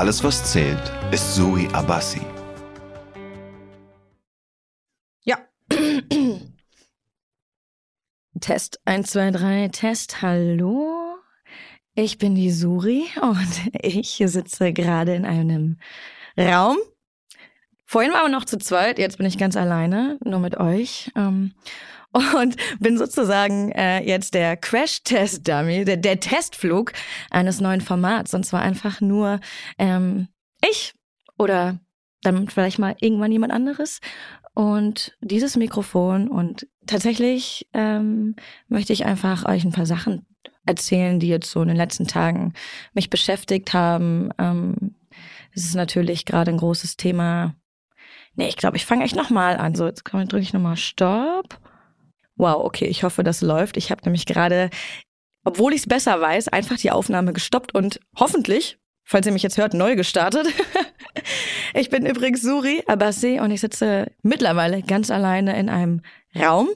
Alles, was zählt, ist Suri Abassi. Ja. Test 1, 2, 3, Test, hallo. Ich bin die Suri und ich sitze gerade in einem Raum. Vorhin waren wir noch zu zweit, jetzt bin ich ganz alleine, nur mit euch. Und bin sozusagen äh, jetzt der Crash-Test-Dummy, der, der Testflug eines neuen Formats. Und zwar einfach nur ähm, ich oder dann vielleicht mal irgendwann jemand anderes. Und dieses Mikrofon und tatsächlich ähm, möchte ich einfach euch ein paar Sachen erzählen, die jetzt so in den letzten Tagen mich beschäftigt haben. Ähm, es ist natürlich gerade ein großes Thema. Nee, ich glaube, ich fange echt nochmal an. So, jetzt drücke ich nochmal Stopp. Wow, okay, ich hoffe, das läuft. Ich habe nämlich gerade, obwohl ich es besser weiß, einfach die Aufnahme gestoppt und hoffentlich, falls ihr mich jetzt hört, neu gestartet. ich bin übrigens Suri Abassi und ich sitze mittlerweile ganz alleine in einem Raum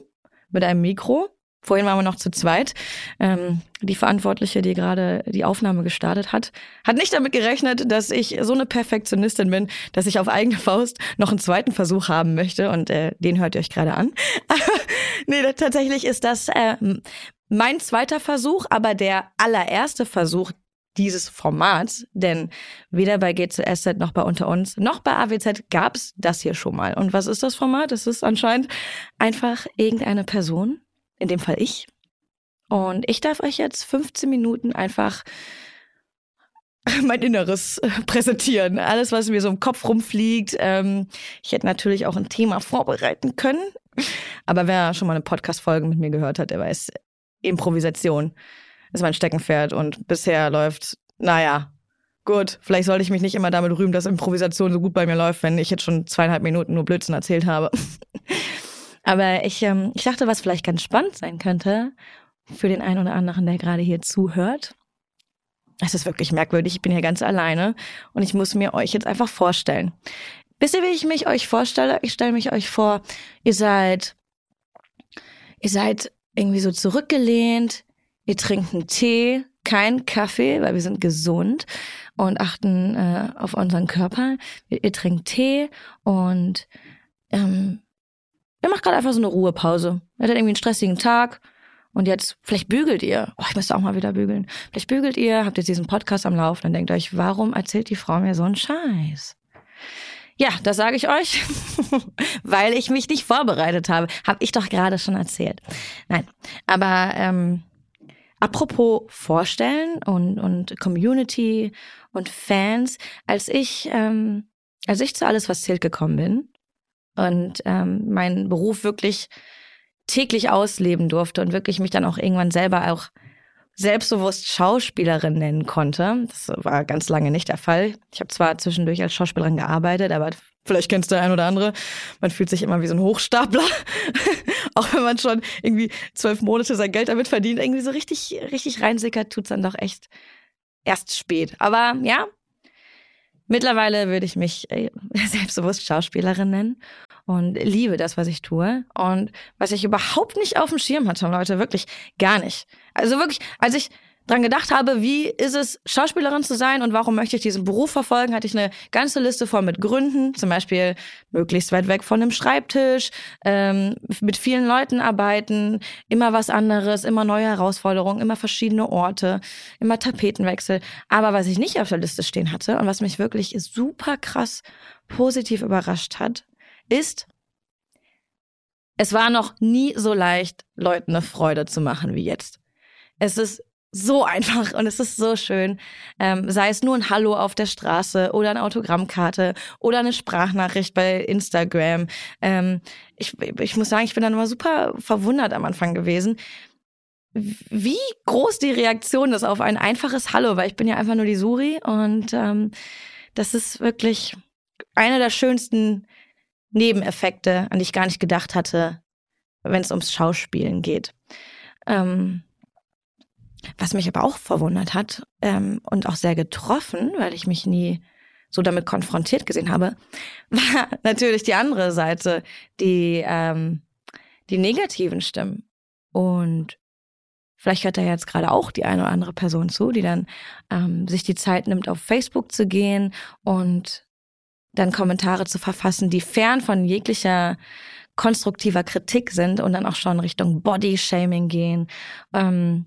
mit einem Mikro Vorhin waren wir noch zu zweit. Ähm, die Verantwortliche, die gerade die Aufnahme gestartet hat, hat nicht damit gerechnet, dass ich so eine Perfektionistin bin, dass ich auf eigene Faust noch einen zweiten Versuch haben möchte. Und äh, den hört ihr euch gerade an. nee, tatsächlich ist das äh, mein zweiter Versuch, aber der allererste Versuch dieses Formats, denn weder bei GZSZ noch bei Unter uns noch bei AWZ gab's das hier schon mal. Und was ist das Format? Es ist anscheinend einfach irgendeine Person, in dem Fall ich. Und ich darf euch jetzt 15 Minuten einfach mein Inneres äh, präsentieren. Alles, was mir so im Kopf rumfliegt. Ähm, ich hätte natürlich auch ein Thema vorbereiten können. Aber wer schon mal eine Podcast-Folge mit mir gehört hat, der weiß, Improvisation ist mein Steckenpferd. Und bisher läuft, naja, gut. Vielleicht sollte ich mich nicht immer damit rühmen, dass Improvisation so gut bei mir läuft, wenn ich jetzt schon zweieinhalb Minuten nur Blödsinn erzählt habe. Aber ich, ähm, ich dachte, was vielleicht ganz spannend sein könnte für den einen oder anderen, der gerade hier zuhört. Es ist wirklich merkwürdig. Ich bin hier ganz alleine und ich muss mir euch jetzt einfach vorstellen. Wisst ihr, wie ich mich euch vorstelle? Ich stelle mich euch vor, ihr seid, ihr seid irgendwie so zurückgelehnt, ihr trinkt einen Tee, keinen Kaffee, weil wir sind gesund und achten äh, auf unseren Körper. Ihr, ihr trinkt Tee und gerade einfach so eine Ruhepause. Ihr hattet irgendwie einen stressigen Tag und jetzt, vielleicht bügelt ihr. Oh, ich müsste auch mal wieder bügeln. Vielleicht bügelt ihr, habt jetzt diesen Podcast am Laufen und denkt euch, warum erzählt die Frau mir so einen Scheiß? Ja, das sage ich euch, weil ich mich nicht vorbereitet habe. Hab ich doch gerade schon erzählt. Nein, aber ähm, apropos Vorstellen und, und Community und Fans, als ich, ähm, als ich zu alles, was zählt gekommen bin, und ähm, meinen Beruf wirklich täglich ausleben durfte und wirklich mich dann auch irgendwann selber auch selbstbewusst Schauspielerin nennen konnte. Das war ganz lange nicht der Fall. Ich habe zwar zwischendurch als Schauspielerin gearbeitet, aber vielleicht kennst du ein oder andere. Man fühlt sich immer wie so ein Hochstapler, auch wenn man schon irgendwie zwölf Monate sein Geld damit verdient. Irgendwie so richtig, richtig reinsickert tut's dann doch echt erst spät. Aber ja, Mittlerweile würde ich mich äh, selbstbewusst Schauspielerin nennen und liebe das, was ich tue. Und was ich überhaupt nicht auf dem Schirm hatte, Leute, wirklich gar nicht. Also wirklich, als ich dran gedacht habe, wie ist es, Schauspielerin zu sein und warum möchte ich diesen Beruf verfolgen, hatte ich eine ganze Liste voll mit Gründen. Zum Beispiel möglichst weit weg von dem Schreibtisch, ähm, mit vielen Leuten arbeiten, immer was anderes, immer neue Herausforderungen, immer verschiedene Orte, immer Tapetenwechsel. Aber was ich nicht auf der Liste stehen hatte und was mich wirklich super krass positiv überrascht hat, ist, es war noch nie so leicht, Leuten eine Freude zu machen wie jetzt. Es ist so einfach und es ist so schön. Ähm, sei es nur ein Hallo auf der Straße oder eine Autogrammkarte oder eine Sprachnachricht bei Instagram. Ähm, ich, ich muss sagen, ich bin dann immer super verwundert am Anfang gewesen, wie groß die Reaktion ist auf ein einfaches Hallo, weil ich bin ja einfach nur die Suri und ähm, das ist wirklich einer der schönsten Nebeneffekte, an die ich gar nicht gedacht hatte, wenn es ums Schauspielen geht. Ähm, was mich aber auch verwundert hat ähm, und auch sehr getroffen, weil ich mich nie so damit konfrontiert gesehen habe, war natürlich die andere Seite, die, ähm, die negativen Stimmen. Und Vielleicht hört da jetzt gerade auch die eine oder andere Person zu, die dann ähm, sich die Zeit nimmt, auf Facebook zu gehen und dann Kommentare zu verfassen, die fern von jeglicher konstruktiver Kritik sind und dann auch schon Richtung Body-Shaming gehen. Ähm,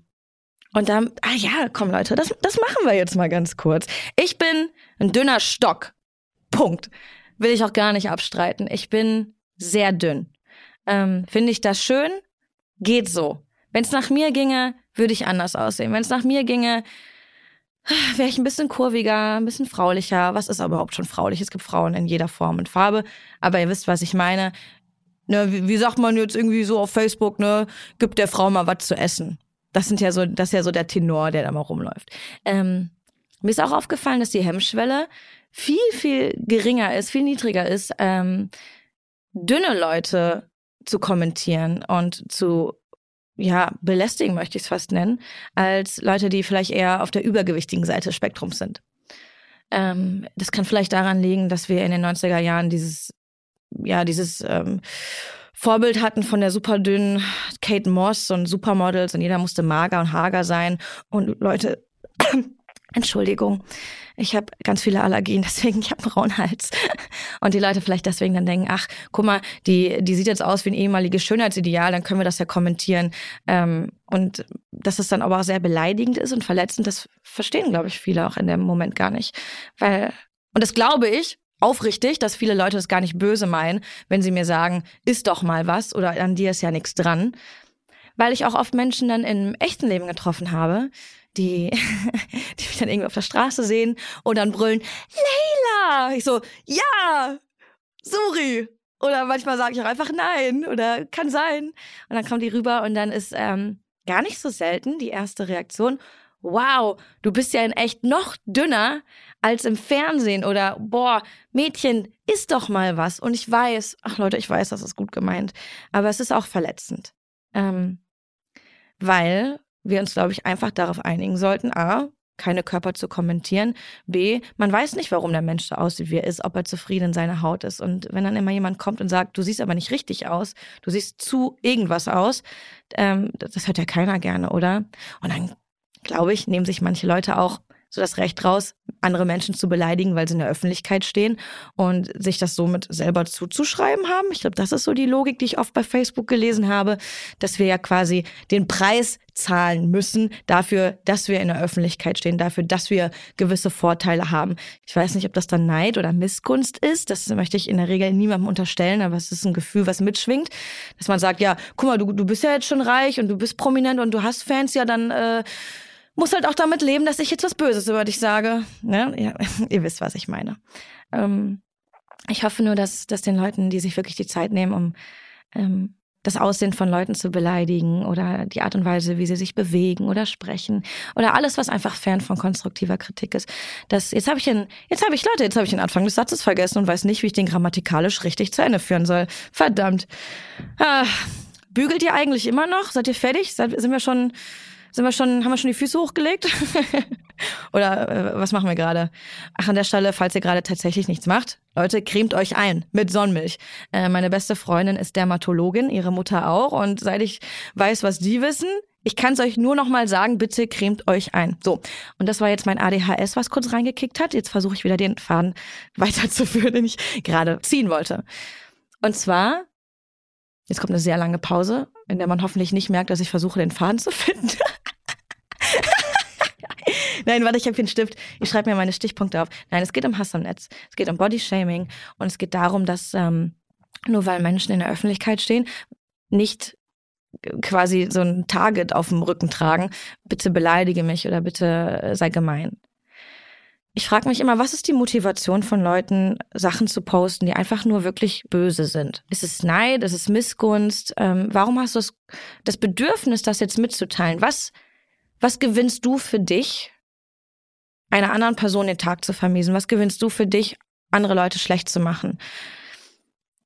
und dann, ah ja, komm Leute, das, das machen wir jetzt mal ganz kurz. Ich bin ein dünner Stock. Punkt. Will ich auch gar nicht abstreiten. Ich bin sehr dünn. Ähm, Finde ich das schön? Geht so. Wenn es nach mir ginge, würde ich anders aussehen. Wenn es nach mir ginge, wäre ich ein bisschen kurviger, ein bisschen fraulicher. Was ist überhaupt schon fraulich? Es gibt Frauen in jeder Form und Farbe. Aber ihr wisst, was ich meine. Ne, wie, wie sagt man jetzt irgendwie so auf Facebook, ne, gibt der Frau mal was zu essen. Das sind ja so, das ist ja so der Tenor, der da mal rumläuft. Ähm, mir ist auch aufgefallen, dass die Hemmschwelle viel, viel geringer ist, viel niedriger ist, ähm, dünne Leute zu kommentieren und zu ja, belästigen möchte ich es fast nennen, als Leute, die vielleicht eher auf der übergewichtigen Seite des Spektrums sind. Ähm, das kann vielleicht daran liegen, dass wir in den 90er Jahren dieses, ja, dieses ähm, Vorbild hatten von der super dünnen Kate Moss und Supermodels und jeder musste mager und hager sein und Leute, Entschuldigung, ich habe ganz viele Allergien, deswegen ich habe einen rauen Hals. Und die Leute vielleicht deswegen dann denken, ach, guck mal, die, die sieht jetzt aus wie ein ehemaliges Schönheitsideal, dann können wir das ja kommentieren. Ähm, und dass es dann aber auch sehr beleidigend ist und verletzend, das verstehen, glaube ich, viele auch in dem Moment gar nicht. Weil, und das glaube ich, aufrichtig, dass viele Leute das gar nicht böse meinen, wenn sie mir sagen, ist doch mal was oder an dir ist ja nichts dran. Weil ich auch oft Menschen dann im echten Leben getroffen habe, die, die mich dann irgendwie auf der Straße sehen und dann brüllen, Leila! Ich so, ja! Suri! Oder manchmal sage ich auch einfach nein oder kann sein. Und dann kommen die rüber und dann ist ähm, gar nicht so selten die erste Reaktion, wow, du bist ja in echt noch dünner als im Fernsehen oder boah, Mädchen, isst doch mal was. Und ich weiß, ach Leute, ich weiß, das ist gut gemeint, aber es ist auch verletzend. Ähm, weil wir uns, glaube ich, einfach darauf einigen sollten, a, keine Körper zu kommentieren. B, man weiß nicht, warum der Mensch so aussieht, wie er ist, ob er zufrieden in seiner Haut ist. Und wenn dann immer jemand kommt und sagt, du siehst aber nicht richtig aus, du siehst zu irgendwas aus, ähm, das hört ja keiner gerne, oder? Und dann, glaube ich, nehmen sich manche Leute auch so das Recht raus, andere Menschen zu beleidigen, weil sie in der Öffentlichkeit stehen und sich das somit selber zuzuschreiben haben. Ich glaube, das ist so die Logik, die ich oft bei Facebook gelesen habe, dass wir ja quasi den Preis zahlen müssen dafür, dass wir in der Öffentlichkeit stehen, dafür, dass wir gewisse Vorteile haben. Ich weiß nicht, ob das dann Neid oder Missgunst ist. Das möchte ich in der Regel niemandem unterstellen, aber es ist ein Gefühl, was mitschwingt, dass man sagt, ja, guck mal, du, du bist ja jetzt schon reich und du bist prominent und du hast Fans, ja, dann äh, muss halt auch damit leben, dass ich jetzt was Böses über dich sage. Ne? Ja, ihr wisst, was ich meine. Ähm, ich hoffe nur, dass, dass den Leuten, die sich wirklich die Zeit nehmen, um ähm, das Aussehen von Leuten zu beleidigen oder die Art und Weise, wie sie sich bewegen oder sprechen oder alles, was einfach fern von konstruktiver Kritik ist. Das, jetzt habe ich den, jetzt habe ich Leute, jetzt habe ich den Anfang des Satzes vergessen und weiß nicht, wie ich den grammatikalisch richtig zu Ende führen soll. Verdammt. Ah, bügelt ihr eigentlich immer noch? Seid ihr fertig? Seid, sind wir schon sind wir schon, haben wir schon die Füße hochgelegt? Oder äh, was machen wir gerade? Ach, an der Stelle, falls ihr gerade tatsächlich nichts macht, Leute, cremt euch ein mit Sonnenmilch. Äh, meine beste Freundin ist Dermatologin, ihre Mutter auch. Und seit ich weiß, was die wissen, ich kann es euch nur noch mal sagen, bitte cremt euch ein. So, und das war jetzt mein ADHS, was kurz reingekickt hat. Jetzt versuche ich wieder den Faden weiterzuführen, den ich gerade ziehen wollte. Und zwar, jetzt kommt eine sehr lange Pause, in der man hoffentlich nicht merkt, dass ich versuche, den Faden zu finden. Nein, warte, ich habe hier einen Stift. Ich schreibe mir meine Stichpunkte auf. Nein, es geht um Hass am Netz. Es geht um Bodyshaming und es geht darum, dass ähm, nur weil Menschen in der Öffentlichkeit stehen, nicht quasi so ein Target auf dem Rücken tragen, bitte beleidige mich oder bitte äh, sei gemein. Ich frage mich immer, was ist die Motivation von Leuten, Sachen zu posten, die einfach nur wirklich böse sind? Ist es Neid? Ist es Missgunst? Ähm, warum hast du das, das Bedürfnis, das jetzt mitzuteilen? Was, was gewinnst du für dich, einer anderen Person den Tag zu vermiesen? Was gewinnst du für dich, andere Leute schlecht zu machen?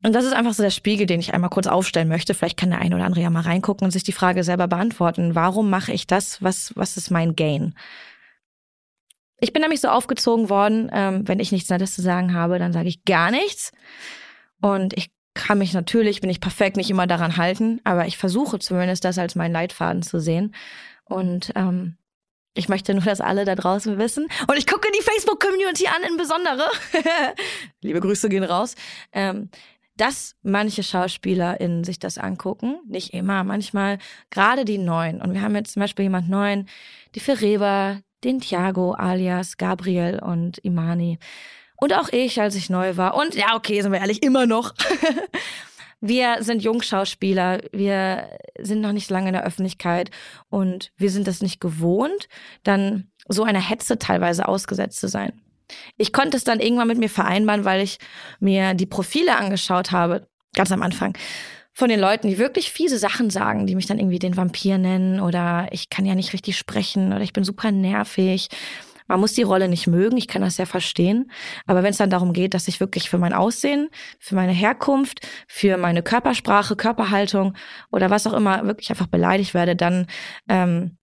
Und das ist einfach so der Spiegel, den ich einmal kurz aufstellen möchte. Vielleicht kann der eine oder andere ja mal reingucken und sich die Frage selber beantworten. Warum mache ich das? Was, was ist mein Gain? Ich bin nämlich so aufgezogen worden, ähm, wenn ich nichts Nettes zu sagen habe, dann sage ich gar nichts. Und ich kann mich natürlich, bin ich perfekt, nicht immer daran halten, aber ich versuche zumindest das als meinen Leitfaden zu sehen. Und ähm, ich möchte nur, dass alle da draußen wissen. Und ich gucke die Facebook-Community an, insbesondere. Liebe Grüße gehen raus. Ähm, dass manche SchauspielerInnen sich das angucken. Nicht immer, manchmal gerade die Neuen. Und wir haben jetzt zum Beispiel jemand Neuen, die Ferreber, den Thiago alias Gabriel und Imani. Und auch ich, als ich neu war. Und ja, okay, sind wir ehrlich, immer noch. wir sind Jungschauspieler, wir sind noch nicht lange in der Öffentlichkeit und wir sind das nicht gewohnt, dann so einer Hetze teilweise ausgesetzt zu sein. Ich konnte es dann irgendwann mit mir vereinbaren, weil ich mir die Profile angeschaut habe, ganz am Anfang, von den Leuten, die wirklich fiese Sachen sagen, die mich dann irgendwie den Vampir nennen oder ich kann ja nicht richtig sprechen oder ich bin super nervig. Man muss die Rolle nicht mögen, ich kann das ja verstehen. Aber wenn es dann darum geht, dass ich wirklich für mein Aussehen, für meine Herkunft, für meine Körpersprache, Körperhaltung oder was auch immer wirklich einfach beleidigt werde, dann, ähm,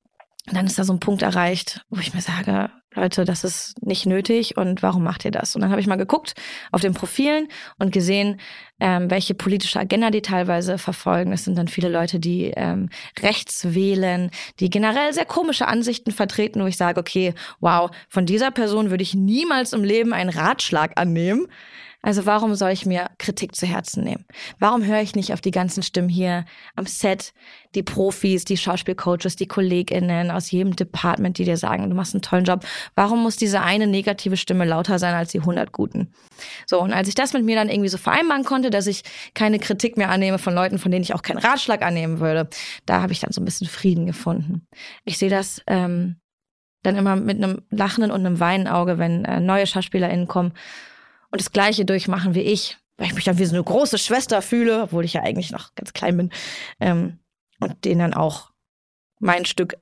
dann ist da so ein Punkt erreicht, wo ich mir sage, Leute, das ist nicht nötig und warum macht ihr das? Und dann habe ich mal geguckt auf den Profilen und gesehen, ähm, welche politische Agenda die teilweise verfolgen. Es sind dann viele Leute, die ähm, rechts wählen, die generell sehr komische Ansichten vertreten, wo ich sage, okay, wow, von dieser Person würde ich niemals im Leben einen Ratschlag annehmen. Also warum soll ich mir Kritik zu Herzen nehmen? Warum höre ich nicht auf die ganzen Stimmen hier am Set, die Profis, die Schauspielcoaches, die KollegInnen aus jedem Department, die dir sagen, du machst einen tollen Job. Warum muss diese eine negative Stimme lauter sein als die 100 guten? So, und als ich das mit mir dann irgendwie so vereinbaren konnte, dass ich keine Kritik mehr annehme von Leuten, von denen ich auch keinen Ratschlag annehmen würde, da habe ich dann so ein bisschen Frieden gefunden. Ich sehe das ähm, dann immer mit einem lachenden und einem weinen Auge, wenn äh, neue SchauspielerInnen kommen und das Gleiche durchmachen wie ich, weil ich mich dann wie so eine große Schwester fühle, obwohl ich ja eigentlich noch ganz klein bin, ähm, und denen dann auch mein Stück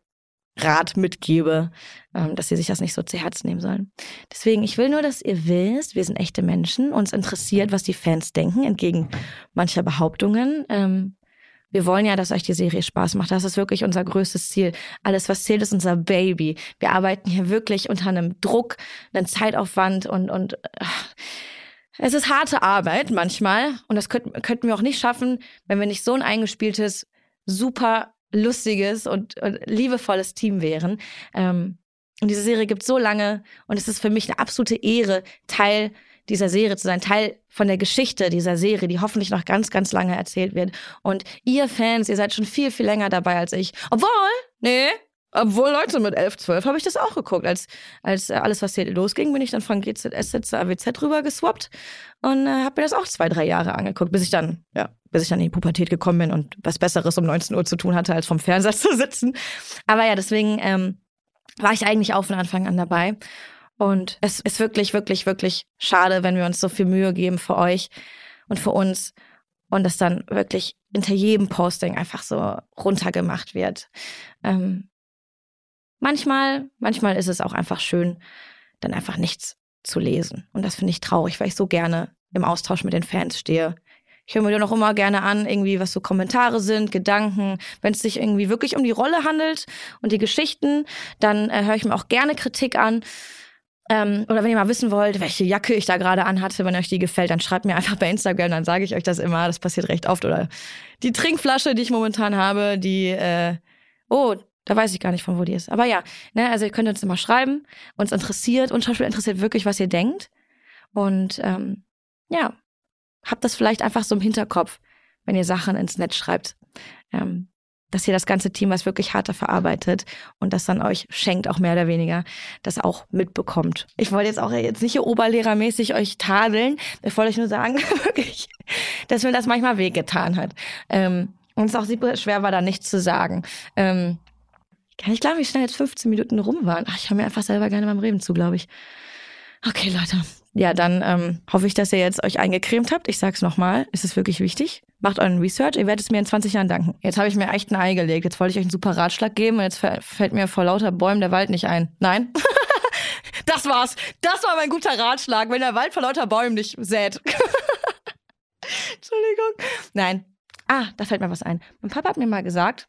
Rat mitgebe, ähm, dass sie sich das nicht so zu Herzen nehmen sollen. Deswegen, ich will nur, dass ihr wisst, wir sind echte Menschen, uns interessiert, was die Fans denken, entgegen mancher Behauptungen. Ähm, wir wollen ja, dass euch die Serie Spaß macht. Das ist wirklich unser größtes Ziel. Alles, was zählt, ist unser Baby. Wir arbeiten hier wirklich unter einem Druck, einem Zeitaufwand und, und ach, es ist harte Arbeit manchmal. Und das könnten, könnten wir auch nicht schaffen, wenn wir nicht so ein eingespieltes, super lustiges und, und liebevolles Team wären. Ähm, und diese Serie gibt so lange und es ist für mich eine absolute Ehre, Teil dieser Serie zu sein, Teil von der Geschichte dieser Serie, die hoffentlich noch ganz, ganz lange erzählt wird. Und ihr Fans, ihr seid schon viel, viel länger dabei als ich. Obwohl, nee, obwohl, Leute, mit 11, 12 habe ich das auch geguckt. Als, als äh, alles, was hier losging, bin ich dann von GZSZ zu AWZ rüber geswappt und äh, habe mir das auch zwei, drei Jahre angeguckt, bis ich dann, ja, bis ich dann in die Pubertät gekommen bin und was Besseres um 19 Uhr zu tun hatte, als vom Fernseher zu sitzen. Aber ja, deswegen ähm, war ich eigentlich auch von Anfang an dabei. Und es ist wirklich, wirklich, wirklich schade, wenn wir uns so viel Mühe geben für euch und für uns und es dann wirklich hinter jedem Posting einfach so runtergemacht wird. Ähm, manchmal, manchmal ist es auch einfach schön, dann einfach nichts zu lesen. Und das finde ich traurig, weil ich so gerne im Austausch mit den Fans stehe. Ich höre mir dann auch immer gerne an, irgendwie, was so Kommentare sind, Gedanken. Wenn es sich irgendwie wirklich um die Rolle handelt und die Geschichten, dann äh, höre ich mir auch gerne Kritik an. Ähm, oder wenn ihr mal wissen wollt, welche Jacke ich da gerade anhatte, wenn euch die gefällt, dann schreibt mir einfach bei Instagram, dann sage ich euch das immer. Das passiert recht oft. Oder die Trinkflasche, die ich momentan habe, die, äh, oh, da weiß ich gar nicht, von wo die ist. Aber ja, ne, also ihr könnt uns immer schreiben. Uns interessiert, uns Schauspiel interessiert wirklich, was ihr denkt. Und ähm, ja, habt das vielleicht einfach so im Hinterkopf, wenn ihr Sachen ins Netz schreibt. Ähm, dass ihr das ganze Team, was wirklich harter verarbeitet und das dann euch schenkt, auch mehr oder weniger, das auch mitbekommt. Ich wollte jetzt auch jetzt nicht hier oberlehrermäßig euch tadeln. Ich wollte euch nur sagen, wirklich, dass mir das manchmal wehgetan hat. Ähm, und es auch super schwer war, da nichts zu sagen. Ähm, kann ich glauben, wie schnell jetzt 15 Minuten rum waren. Ach, ich höre mir einfach selber gerne beim Reden zu, glaube ich. Okay, Leute. Ja, dann ähm, hoffe ich, dass ihr jetzt euch eingecremt habt. Ich sag's nochmal, es ist wirklich wichtig. Macht euren Research, ihr werdet es mir in 20 Jahren danken. Jetzt habe ich mir echt ein Ei gelegt. Jetzt wollte ich euch einen super Ratschlag geben und jetzt fällt mir vor lauter Bäumen der Wald nicht ein. Nein? das war's. Das war mein guter Ratschlag, wenn der Wald vor lauter Bäumen nicht sät. Entschuldigung. Nein. Ah, da fällt mir was ein. Mein Papa hat mir mal gesagt,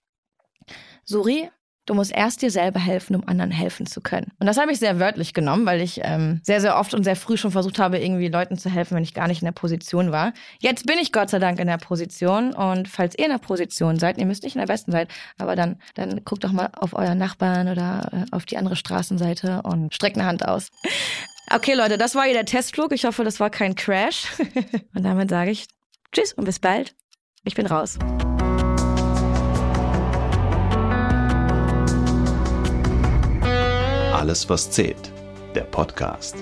Suri, du musst erst dir selber helfen, um anderen helfen zu können. Und das habe ich sehr wörtlich genommen, weil ich ähm, sehr, sehr oft und sehr früh schon versucht habe, irgendwie Leuten zu helfen, wenn ich gar nicht in der Position war. Jetzt bin ich Gott sei Dank in der Position und falls ihr in der Position seid, ihr müsst nicht in der besten sein, aber dann, dann guckt doch mal auf euren Nachbarn oder äh, auf die andere Straßenseite und streckt eine Hand aus. Okay, Leute, das war hier der Testflug. Ich hoffe, das war kein Crash. und damit sage ich Tschüss und bis bald. Ich bin raus. Alles, was zählt. Der Podcast.